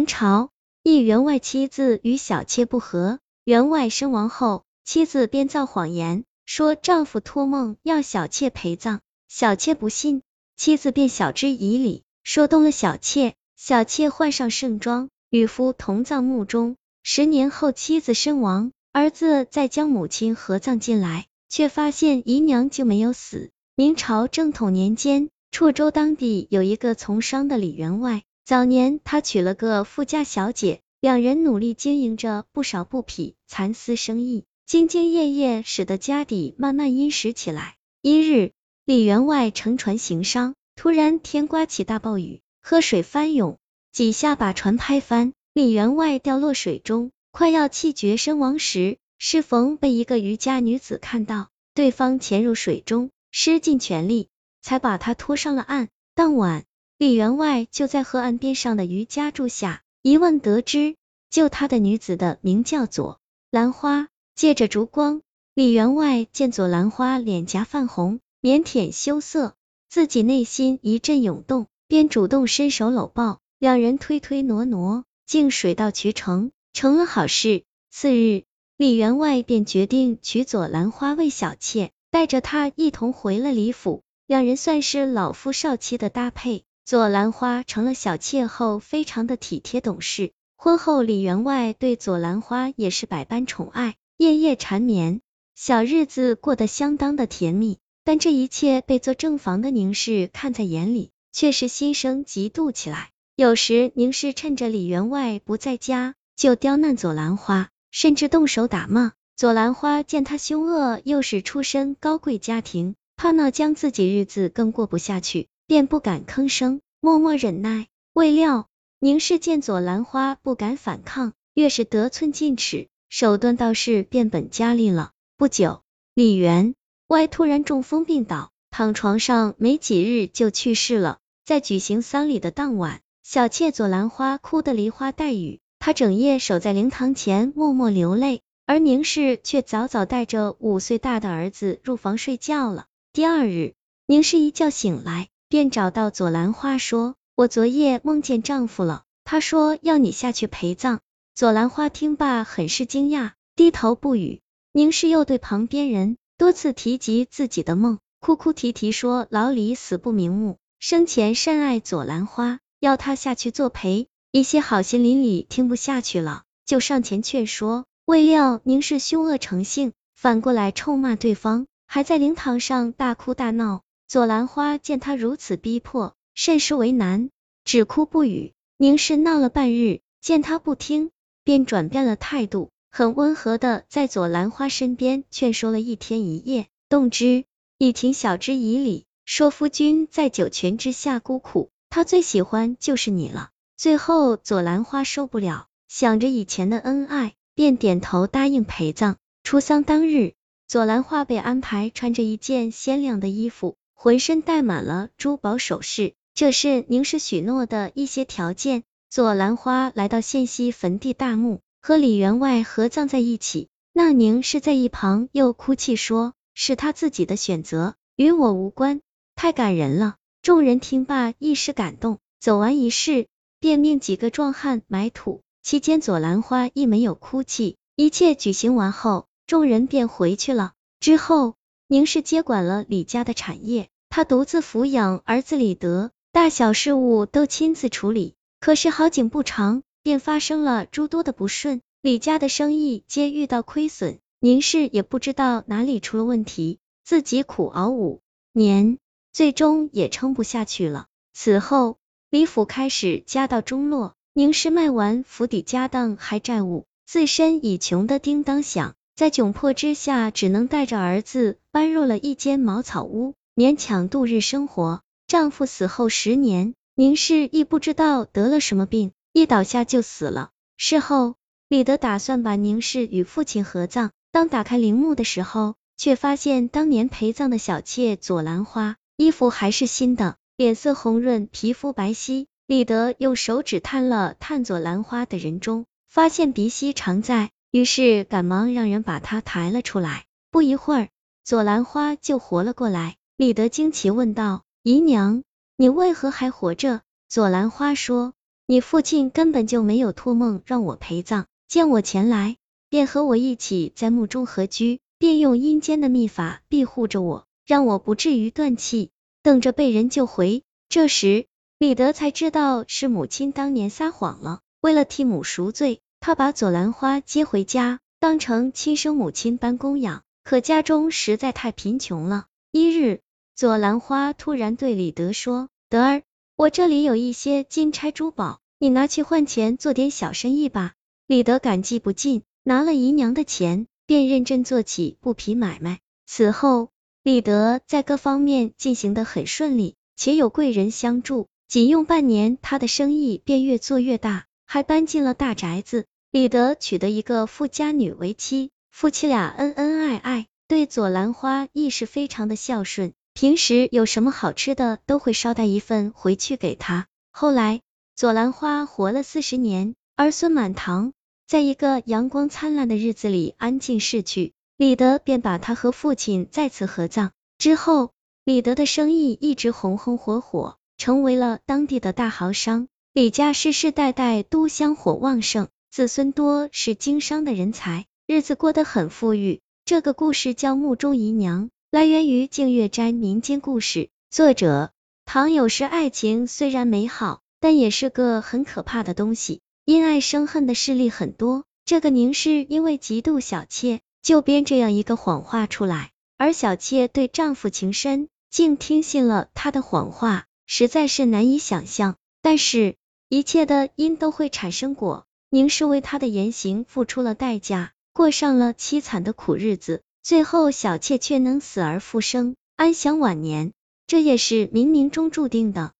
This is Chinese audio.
明朝，一员外妻子与小妾不和，员外身亡后，妻子编造谎言，说丈夫托梦要小妾陪葬，小妾不信，妻子便晓之以理，说动了小妾，小妾换上盛装，与夫同葬墓中。十年后，妻子身亡，儿子再将母亲合葬进来，却发现姨娘就没有死。明朝正统年间，处州当地有一个从商的李员外，早年他娶了个富家小姐，两人努力经营着不少布匹蚕丝生意，兢兢业业，使得家底慢慢殷实起来。一日，李员外乘船行商，突然天刮起大暴雨，河水翻涌，几下把船拍翻。李员外掉落水中，快要气绝身亡时，适逢被一个渔家女子看到，对方潜入水中，施尽全力才把他拖上了岸。当晚，李员外就在河岸边上的渔家住下，一问得知，救他的女子的名叫左兰花。借着烛光，李员外见左兰花脸颊泛红，腼腆羞涩，自己内心一阵涌动，便主动伸手搂抱，两人推推挪挪。竟水到渠成，成了好事。次日，李员外便决定娶左兰花为小妾，带着她一同回了李府。两人算是老夫少妻的搭配。左兰花成了小妾后，非常的体贴懂事。婚后，李员外对左兰花也是百般宠爱，夜夜缠绵，小日子过得相当的甜蜜。但这一切被做正房的宁氏看在眼里，却是心生嫉妒起来。有时宁氏趁着李员外不在家，就刁难左兰花，甚至动手打骂。左兰花见他凶恶，又是出身高贵家庭，怕那将自己日子更过不下去，便不敢吭声，默默忍耐。未料宁氏见左兰花不敢反抗，越是得寸进尺，手段倒是变本加厉了。不久，李员外突然中风病倒，躺床上没几日就去世了。在举行丧礼的当晚。小妾左兰花哭得梨花带雨，她整夜守在灵堂前默默流泪，而宁氏却早早带着五岁大的儿子入房睡觉了。第二日，宁氏一觉醒来，便找到左兰花说：“我昨夜梦见丈夫了，他说要你下去陪葬。”左兰花听罢很是惊讶，低头不语。宁氏又对旁边人多次提及自己的梦，哭哭啼啼说老李死不瞑目，生前甚爱左兰花。要他下去作陪，一些好心邻里听不下去了，就上前劝说。未料宁氏凶恶成性，反过来臭骂对方，还在灵堂上大哭大闹。左兰花见他如此逼迫，甚是为难，只哭不语。宁氏闹了半日，见他不听，便转变了态度，很温和的在左兰花身边劝说了一天一夜，动之以情，晓之以理，说夫君在九泉之下孤苦。他最喜欢就是你了。最后，左兰花受不了，想着以前的恩爱，便点头答应陪葬。出丧当日，左兰花被安排穿着一件鲜亮的衣服，浑身戴满了珠宝首饰，这是宁氏许诺的一些条件。左兰花来到县西坟地大墓，和李员外合葬在一起。那宁氏在一旁又哭泣说：“是他自己的选择，与我无关。”太感人了。众人听罢，一时感动。走完仪式，便命几个壮汉埋土。期间，左兰花亦没有哭泣。一切举行完后，众人便回去了。之后，宁氏接管了李家的产业，他独自抚养儿子李德，大小事务都亲自处理。可是好景不长，便发生了诸多的不顺，李家的生意皆遇到亏损。宁氏也不知道哪里出了问题，自己苦熬五年。最终也撑不下去了。此后，李府开始家道中落，宁氏卖完府邸家当还债务，自身已穷得叮当响，在窘迫之下，只能带着儿子搬入了一间茅草屋，勉强度日生活。丈夫死后十年，宁氏亦不知道得了什么病，一倒下就死了。事后，李德打算把宁氏与父亲合葬，当打开陵墓的时候，却发现当年陪葬的小妾左兰花。衣服还是新的，脸色红润，皮肤白皙。李德用手指探了探左兰花的人中，发现鼻息常在，于是赶忙让人把她抬了出来。不一会儿，左兰花就活了过来。李德惊奇问道：“姨娘，你为何还活着？”左兰花说：“你父亲根本就没有托梦让我陪葬，见我前来，便和我一起在墓中合居，便用阴间的秘法庇护着我，让我不至于断气，等着被人救回。这时，李德才知道是母亲当年撒谎了。为了替母赎罪，他把左兰花接回家，当成亲生母亲般供养。可家中实在太贫穷了。一日，左兰花突然对李德说：“德儿。”我这里有一些金钗珠宝，你拿去换钱做点小生意吧。李德感激不尽，拿了姨娘的钱，便认真做起布匹买卖。此后，李德在各方面进行的很顺利，且有贵人相助，仅用半年，他的生意便越做越大，还搬进了大宅子。李德娶得一个富家女为妻，夫妻俩恩恩爱爱，对左兰花亦是非常的孝顺。平时有什么好吃的，都会捎带一份回去给他。后来，左兰花活了四十年，儿孙满堂，在一个阳光灿烂的日子里安静逝去。李德便把他和父亲再次合葬。之后，李德的生意一直红红火火，成为了当地的大豪商。李家世世代代都香火旺盛，子孙多是经商的人才，日子过得很富裕。这个故事叫墓中姨娘。来源于净月斋民间故事，作者唐有时。爱情虽然美好，但也是个很可怕的东西。因爱生恨的事例很多。这个宁氏因为嫉妒小妾，就编这样一个谎话出来。而小妾对丈夫情深，竟听信了他的谎话，实在是难以想象。但是，一切的因都会产生果。宁氏为他的言行付出了代价，过上了凄惨的苦日子。最后，小妾却能死而复生，安享晚年，这也是冥冥中注定的。